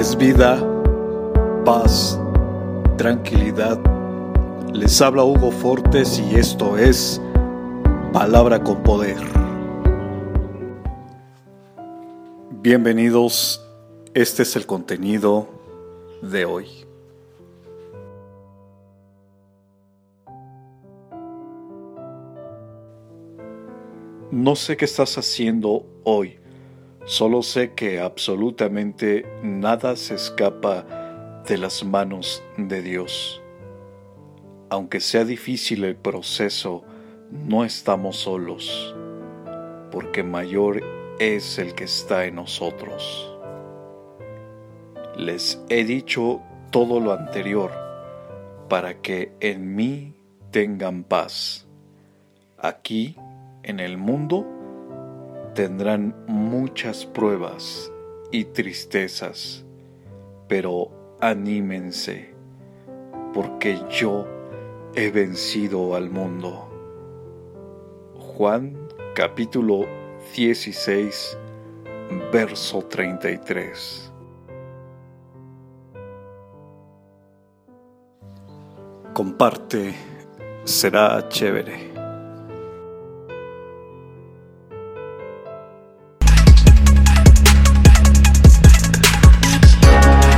es vida, paz, tranquilidad. Les habla Hugo Fortes y esto es Palabra con Poder. Bienvenidos, este es el contenido de hoy. No sé qué estás haciendo hoy Solo sé que absolutamente nada se escapa de las manos de Dios. Aunque sea difícil el proceso, no estamos solos, porque mayor es el que está en nosotros. Les he dicho todo lo anterior para que en mí tengan paz. Aquí, en el mundo, tendrán muchas pruebas y tristezas, pero anímense, porque yo he vencido al mundo. Juan capítulo 16, verso 33. Comparte, será chévere.